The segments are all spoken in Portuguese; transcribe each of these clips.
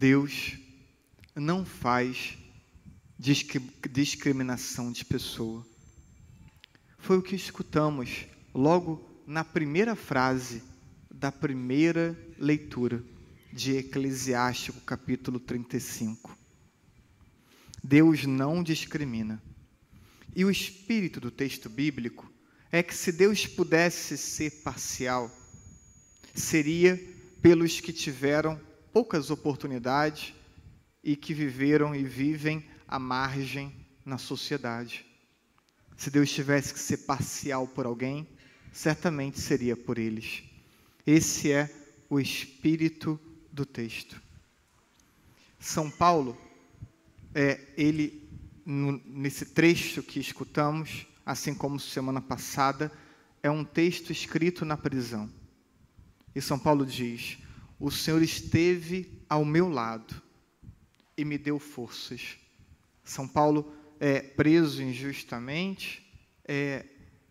Deus não faz discriminação de pessoa. Foi o que escutamos logo na primeira frase da primeira leitura de Eclesiástico, capítulo 35. Deus não discrimina. E o espírito do texto bíblico é que se Deus pudesse ser parcial, seria pelos que tiveram poucas oportunidades e que viveram e vivem à margem na sociedade. Se Deus tivesse que ser parcial por alguém, certamente seria por eles. Esse é o espírito do texto. São Paulo, é, ele, no, nesse trecho que escutamos, assim como semana passada, é um texto escrito na prisão. E São Paulo diz: O Senhor esteve ao meu lado e me deu forças. São Paulo é preso injustamente, é,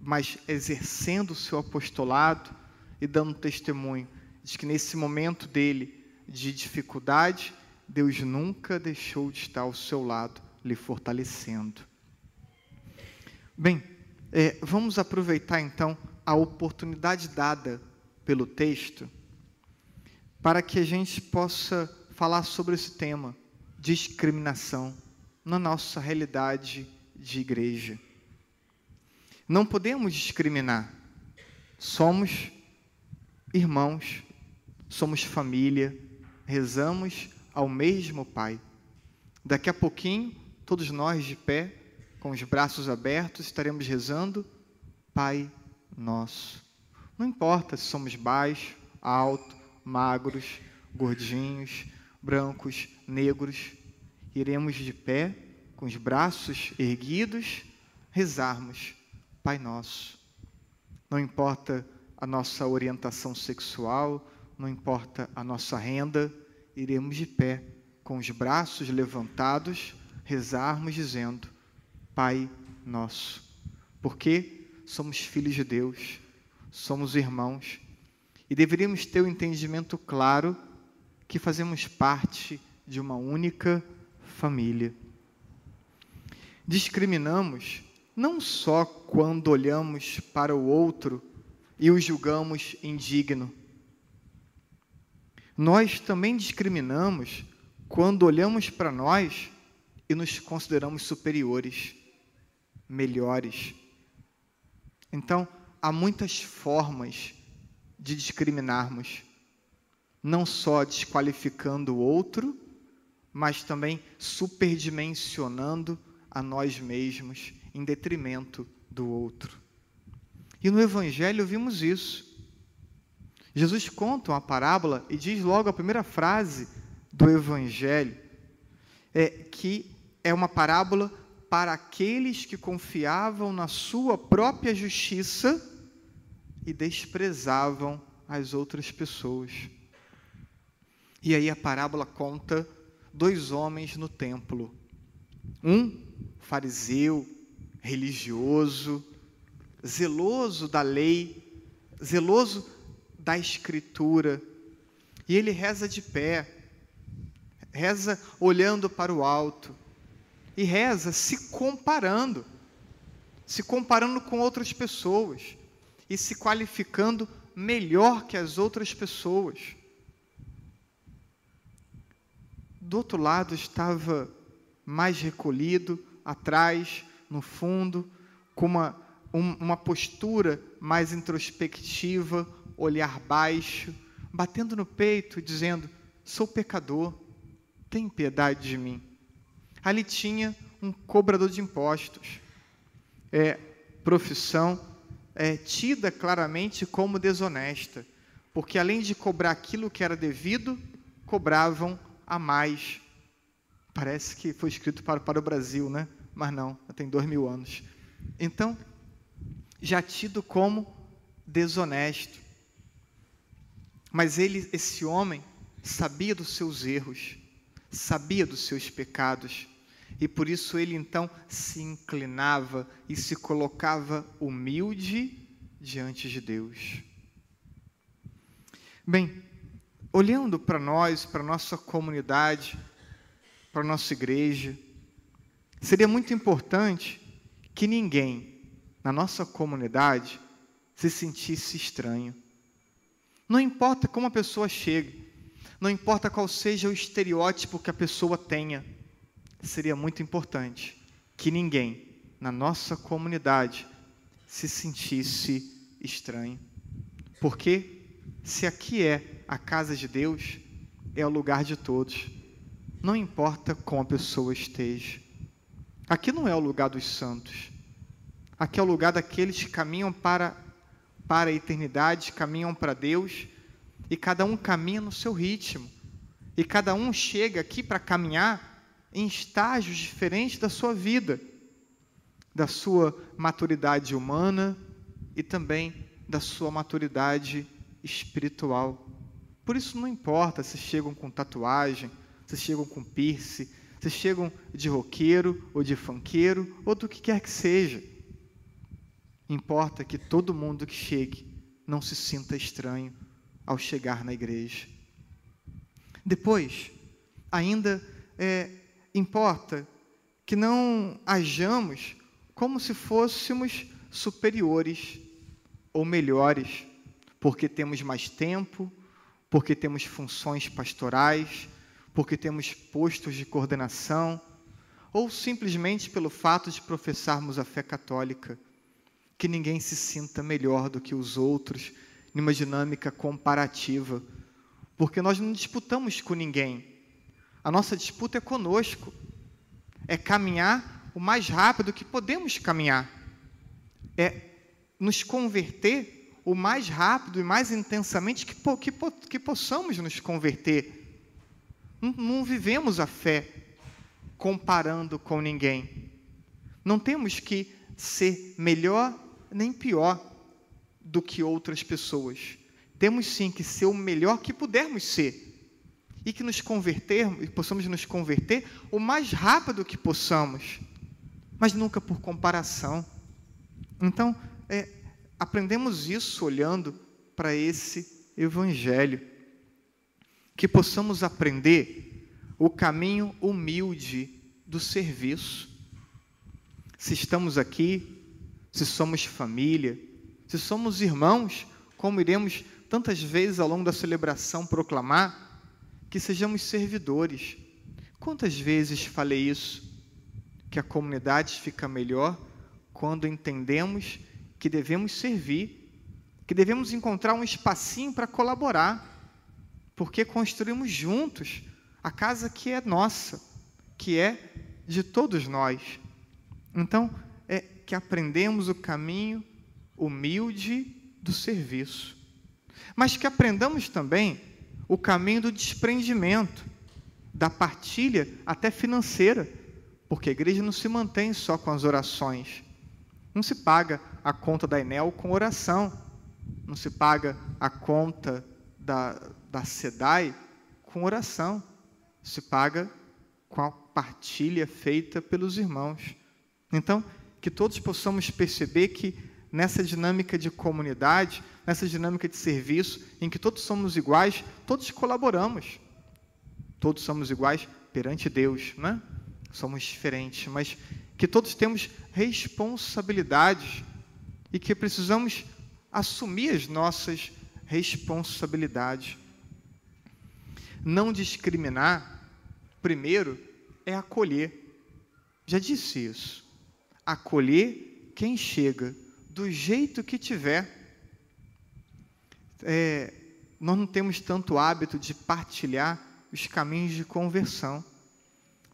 mas exercendo o seu apostolado e dando testemunho de que nesse momento dele de dificuldade, Deus nunca deixou de estar ao seu lado, lhe fortalecendo. Bem, é, vamos aproveitar então a oportunidade dada pelo texto para que a gente possa falar sobre esse tema, discriminação, na nossa realidade de igreja. Não podemos discriminar. Somos irmãos, somos família, rezamos ao mesmo Pai. Daqui a pouquinho, todos nós de pé, com os braços abertos, estaremos rezando Pai Nosso. Não importa se somos baixos, altos, magros, gordinhos, brancos, negros, iremos de pé, com os braços erguidos, rezarmos Pai Nosso. Não importa a nossa orientação sexual, não importa a nossa renda, iremos de pé, com os braços levantados, rezarmos dizendo: Pai Nosso. Porque somos filhos de Deus, somos irmãos e deveríamos ter o um entendimento claro que fazemos parte de uma única família. Discriminamos não só quando olhamos para o outro e o julgamos indigno. Nós também discriminamos quando olhamos para nós e nos consideramos superiores, melhores. Então, há muitas formas de discriminarmos, não só desqualificando o outro, mas também superdimensionando a nós mesmos em detrimento do outro. E no Evangelho vimos isso. Jesus conta uma parábola e diz logo a primeira frase do Evangelho é que é uma parábola para aqueles que confiavam na sua própria justiça e desprezavam as outras pessoas. E aí a parábola conta dois homens no templo. Um fariseu, religioso, zeloso da lei, zeloso da escritura. E ele reza de pé, reza olhando para o alto, e reza se comparando, se comparando com outras pessoas e se qualificando melhor que as outras pessoas. Do outro lado estava mais recolhido, atrás, no fundo, com uma, um, uma postura mais introspectiva, olhar baixo, batendo no peito, dizendo: Sou pecador, tem piedade de mim. Ali tinha um cobrador de impostos, é, profissão é, tida claramente como desonesta, porque além de cobrar aquilo que era devido, cobravam a mais. Parece que foi escrito para, para o Brasil, né? Mas não, tem dois mil anos. Então, já tido como desonesto. Mas ele, esse homem, sabia dos seus erros, sabia dos seus pecados, e por isso ele então se inclinava e se colocava humilde diante de Deus. Bem, olhando para nós, para nossa comunidade, para nossa igreja, seria muito importante que ninguém na nossa comunidade se sentisse estranho. Não importa como a pessoa chegue, não importa qual seja o estereótipo que a pessoa tenha, seria muito importante que ninguém na nossa comunidade se sentisse estranho. Porque se aqui é a casa de Deus, é o lugar de todos. Não importa como a pessoa esteja. Aqui não é o lugar dos santos. Aqui é o lugar daqueles que caminham para, para a eternidade, caminham para Deus, e cada um caminha no seu ritmo. E cada um chega aqui para caminhar em estágios diferentes da sua vida, da sua maturidade humana e também da sua maturidade espiritual. Por isso não importa se chegam com tatuagem, se chegam com piercing, se chegam de roqueiro ou de fanqueiro ou do que quer que seja. Importa que todo mundo que chegue não se sinta estranho ao chegar na igreja. Depois, ainda é, importa que não hajamos como se fôssemos superiores ou melhores, porque temos mais tempo, porque temos funções pastorais, porque temos postos de coordenação, ou simplesmente pelo fato de professarmos a fé católica que ninguém se sinta melhor do que os outros, numa dinâmica comparativa, porque nós não disputamos com ninguém. A nossa disputa é conosco. É caminhar o mais rápido que podemos caminhar. É nos converter o mais rápido e mais intensamente que, que, que possamos nos converter. Não, não vivemos a fé comparando com ninguém. Não temos que ser melhor nem pior do que outras pessoas. Temos sim que ser o melhor que pudermos ser. E que nos convertermos, possamos nos converter o mais rápido que possamos, mas nunca por comparação. Então, é, aprendemos isso olhando para esse Evangelho. Que possamos aprender o caminho humilde do serviço. Se estamos aqui se somos família, se somos irmãos, como iremos tantas vezes ao longo da celebração proclamar, que sejamos servidores. Quantas vezes falei isso? Que a comunidade fica melhor quando entendemos que devemos servir, que devemos encontrar um espacinho para colaborar, porque construímos juntos a casa que é nossa, que é de todos nós. Então, que aprendemos o caminho humilde do serviço, mas que aprendamos também o caminho do desprendimento, da partilha até financeira, porque a igreja não se mantém só com as orações. Não se paga a conta da Enel com oração, não se paga a conta da, da SEDAI com oração, se paga com a partilha feita pelos irmãos. Então, que todos possamos perceber que nessa dinâmica de comunidade, nessa dinâmica de serviço, em que todos somos iguais, todos colaboramos. Todos somos iguais perante Deus, né? Somos diferentes, mas que todos temos responsabilidades e que precisamos assumir as nossas responsabilidades. Não discriminar, primeiro, é acolher. Já disse isso acolher quem chega do jeito que tiver. É, nós não temos tanto hábito de partilhar os caminhos de conversão,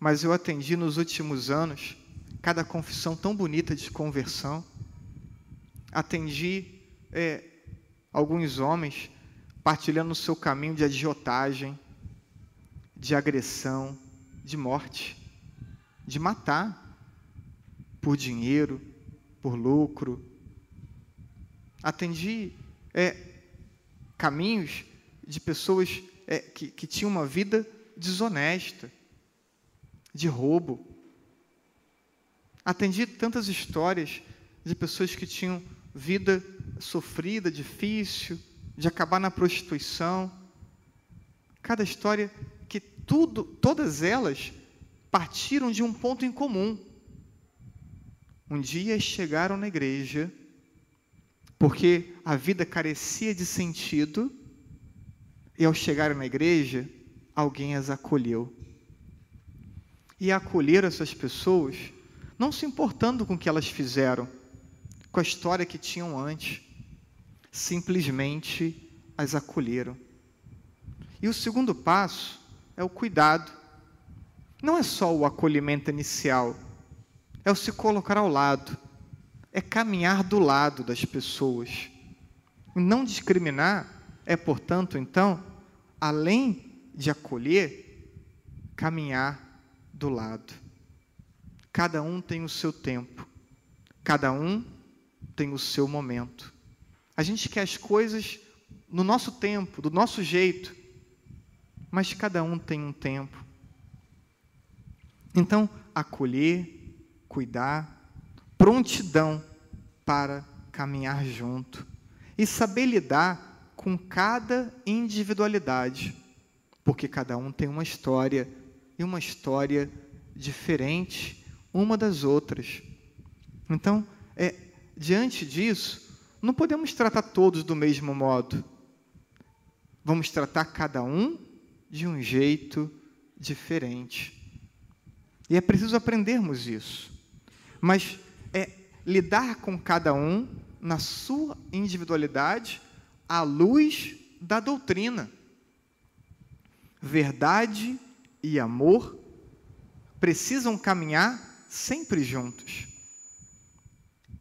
mas eu atendi nos últimos anos cada confissão tão bonita de conversão. Atendi é, alguns homens partilhando o seu caminho de agiotagem, de agressão, de morte, de matar por dinheiro, por lucro. Atendi é, caminhos de pessoas é, que, que tinham uma vida desonesta, de roubo. Atendi tantas histórias de pessoas que tinham vida sofrida, difícil, de acabar na prostituição. cada história que tudo, todas elas partiram de um ponto em comum. Um dia chegaram na igreja porque a vida carecia de sentido e ao chegarem na igreja, alguém as acolheu. E acolher essas pessoas, não se importando com o que elas fizeram, com a história que tinham antes, simplesmente as acolheram. E o segundo passo é o cuidado. Não é só o acolhimento inicial, é o se colocar ao lado, é caminhar do lado das pessoas. Não discriminar é, portanto, então, além de acolher, caminhar do lado. Cada um tem o seu tempo, cada um tem o seu momento. A gente quer as coisas no nosso tempo, do nosso jeito, mas cada um tem um tempo. Então, acolher, cuidar, prontidão para caminhar junto e saber lidar com cada individualidade, porque cada um tem uma história e uma história diferente uma das outras. Então, é, diante disso, não podemos tratar todos do mesmo modo. Vamos tratar cada um de um jeito diferente. E é preciso aprendermos isso. Mas lidar com cada um na sua individualidade à luz da doutrina. Verdade e amor precisam caminhar sempre juntos.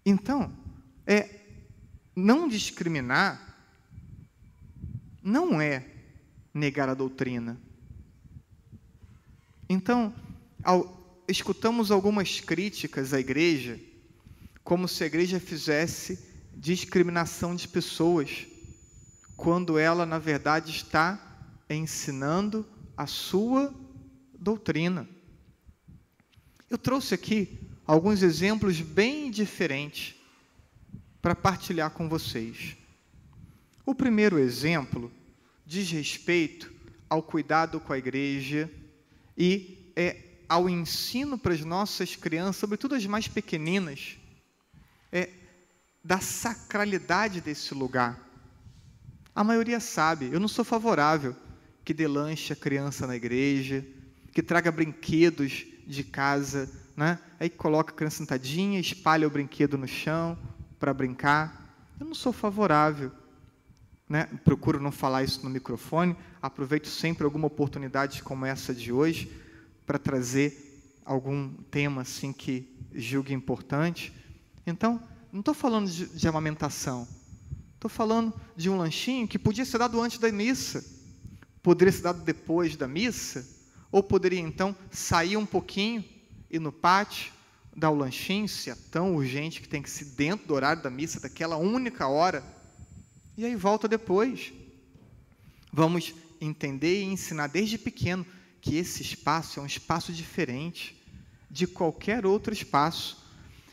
Então, é não discriminar não é negar a doutrina. Então, ao, escutamos algumas críticas à igreja, como se a igreja fizesse discriminação de pessoas, quando ela, na verdade, está ensinando a sua doutrina. Eu trouxe aqui alguns exemplos bem diferentes para partilhar com vocês. O primeiro exemplo diz respeito ao cuidado com a igreja e é ao ensino para as nossas crianças, sobretudo as mais pequeninas, é, da sacralidade desse lugar. A maioria sabe, eu não sou favorável que dê lanche a criança na igreja, que traga brinquedos de casa, né? aí coloca a criança sentadinha, espalha o brinquedo no chão para brincar. Eu não sou favorável. Né? Procuro não falar isso no microfone, aproveito sempre alguma oportunidade como essa de hoje para trazer algum tema assim que julgue importante. Então, não estou falando de, de amamentação, estou falando de um lanchinho que podia ser dado antes da missa, poderia ser dado depois da missa, ou poderia então sair um pouquinho e no pátio dar o lanchinho, se é tão urgente que tem que ser dentro do horário da missa, daquela única hora, e aí volta depois. Vamos entender e ensinar desde pequeno que esse espaço é um espaço diferente de qualquer outro espaço.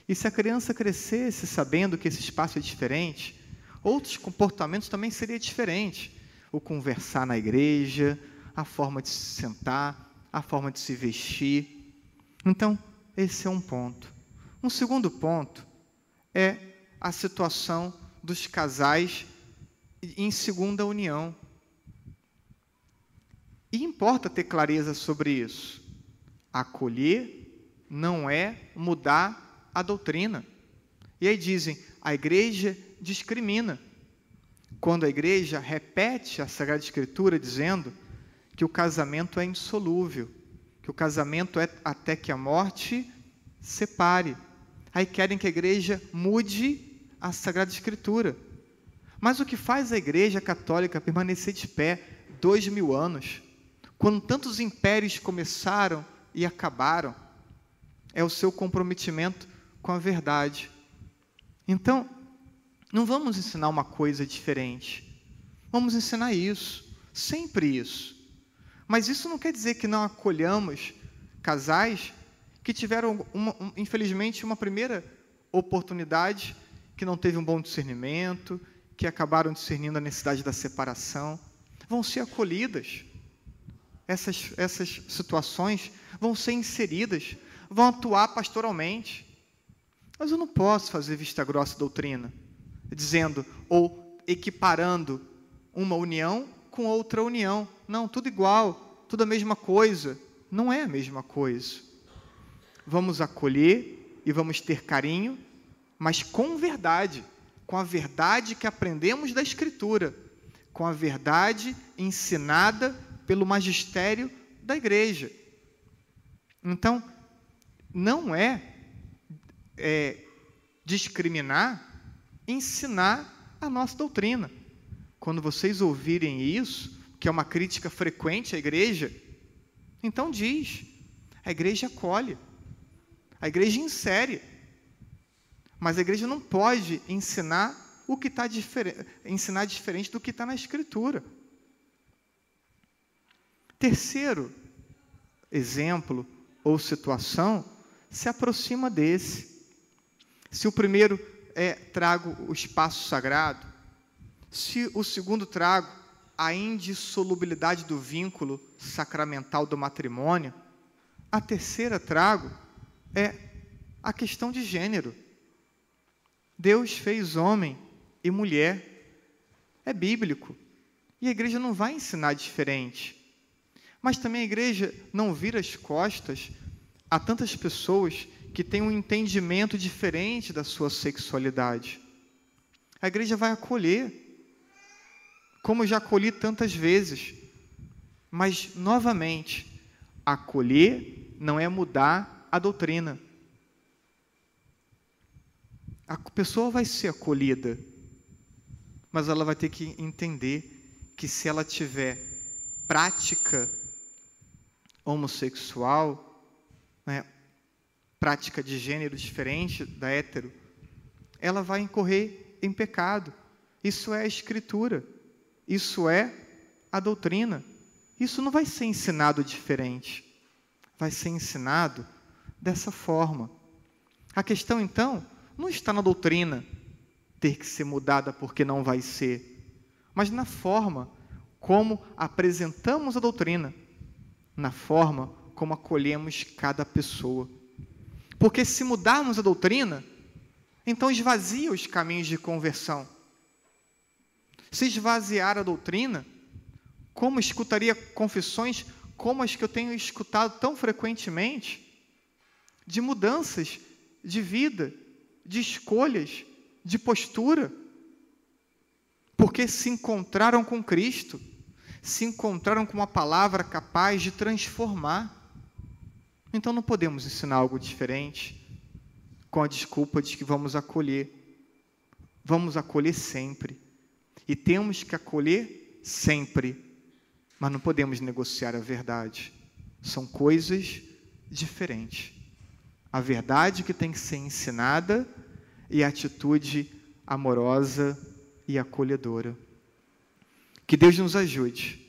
E se a criança crescesse sabendo que esse espaço é diferente, outros comportamentos também seriam diferentes. O conversar na igreja, a forma de se sentar, a forma de se vestir. Então, esse é um ponto. Um segundo ponto é a situação dos casais em segunda união. E importa ter clareza sobre isso. Acolher não é mudar a doutrina. E aí dizem, a igreja discrimina. Quando a igreja repete a Sagrada Escritura dizendo que o casamento é insolúvel, que o casamento é até que a morte separe. Aí querem que a igreja mude a Sagrada Escritura. Mas o que faz a igreja católica permanecer de pé dois mil anos, quando tantos impérios começaram e acabaram, é o seu comprometimento com a verdade. Então, não vamos ensinar uma coisa diferente. Vamos ensinar isso, sempre isso. Mas isso não quer dizer que não acolhamos casais que tiveram, uma, um, infelizmente, uma primeira oportunidade que não teve um bom discernimento, que acabaram discernindo a necessidade da separação. Vão ser acolhidas. essas, essas situações vão ser inseridas, vão atuar pastoralmente. Mas eu não posso fazer vista grossa doutrina, dizendo ou equiparando uma união com outra união. Não, tudo igual, tudo a mesma coisa. Não é a mesma coisa. Vamos acolher e vamos ter carinho, mas com verdade, com a verdade que aprendemos da Escritura, com a verdade ensinada pelo magistério da igreja. Então, não é, é discriminar, ensinar a nossa doutrina. Quando vocês ouvirem isso, que é uma crítica frequente à igreja, então diz: a igreja acolhe, a igreja insere, mas a igreja não pode ensinar o que está diferente, ensinar diferente do que está na Escritura. Terceiro exemplo ou situação se aproxima desse. Se o primeiro é trago o espaço sagrado, se o segundo trago a indissolubilidade do vínculo sacramental do matrimônio, a terceira trago é a questão de gênero. Deus fez homem e mulher. É bíblico. E a igreja não vai ensinar diferente. Mas também a igreja não vira as costas a tantas pessoas que têm um entendimento diferente da sua sexualidade. A igreja vai acolher, como já acolhi tantas vezes. Mas, novamente, acolher não é mudar a doutrina. A pessoa vai ser acolhida, mas ela vai ter que entender que se ela tiver prática homossexual, né, prática de gênero diferente da hétero, ela vai incorrer em pecado. Isso é a escritura, isso é a doutrina. Isso não vai ser ensinado diferente, vai ser ensinado dessa forma. A questão então não está na doutrina ter que ser mudada porque não vai ser, mas na forma como apresentamos a doutrina na forma como acolhemos cada pessoa. Porque se mudarmos a doutrina, então esvazia os caminhos de conversão. Se esvaziar a doutrina, como escutaria confissões como as que eu tenho escutado tão frequentemente, de mudanças de vida, de escolhas, de postura, porque se encontraram com Cristo se encontraram com uma palavra capaz de transformar. Então não podemos ensinar algo diferente com a desculpa de que vamos acolher. Vamos acolher sempre. E temos que acolher sempre. Mas não podemos negociar a verdade. São coisas diferentes. A verdade que tem que ser ensinada e a atitude amorosa e acolhedora. Que Deus nos ajude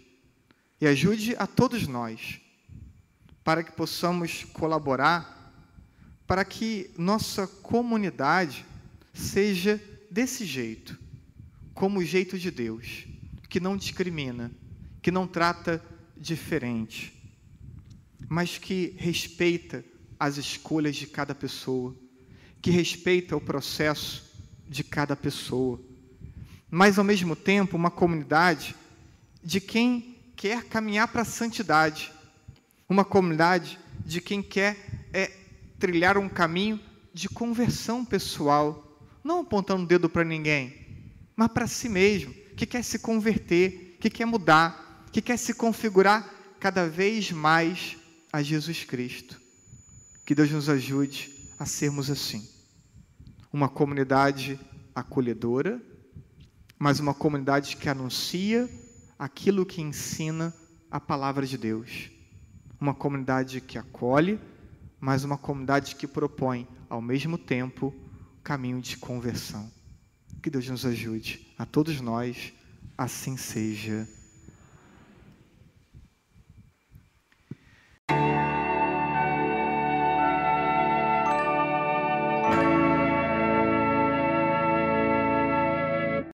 e ajude a todos nós para que possamos colaborar para que nossa comunidade seja desse jeito, como o jeito de Deus, que não discrimina, que não trata diferente, mas que respeita as escolhas de cada pessoa, que respeita o processo de cada pessoa. Mas ao mesmo tempo uma comunidade de quem quer caminhar para a santidade, uma comunidade de quem quer é, trilhar um caminho de conversão pessoal, não apontando o dedo para ninguém, mas para si mesmo, que quer se converter, que quer mudar, que quer se configurar cada vez mais a Jesus Cristo. Que Deus nos ajude a sermos assim. Uma comunidade acolhedora, mas uma comunidade que anuncia aquilo que ensina a palavra de Deus. Uma comunidade que acolhe, mas uma comunidade que propõe, ao mesmo tempo, caminho de conversão. Que Deus nos ajude, a todos nós, assim seja.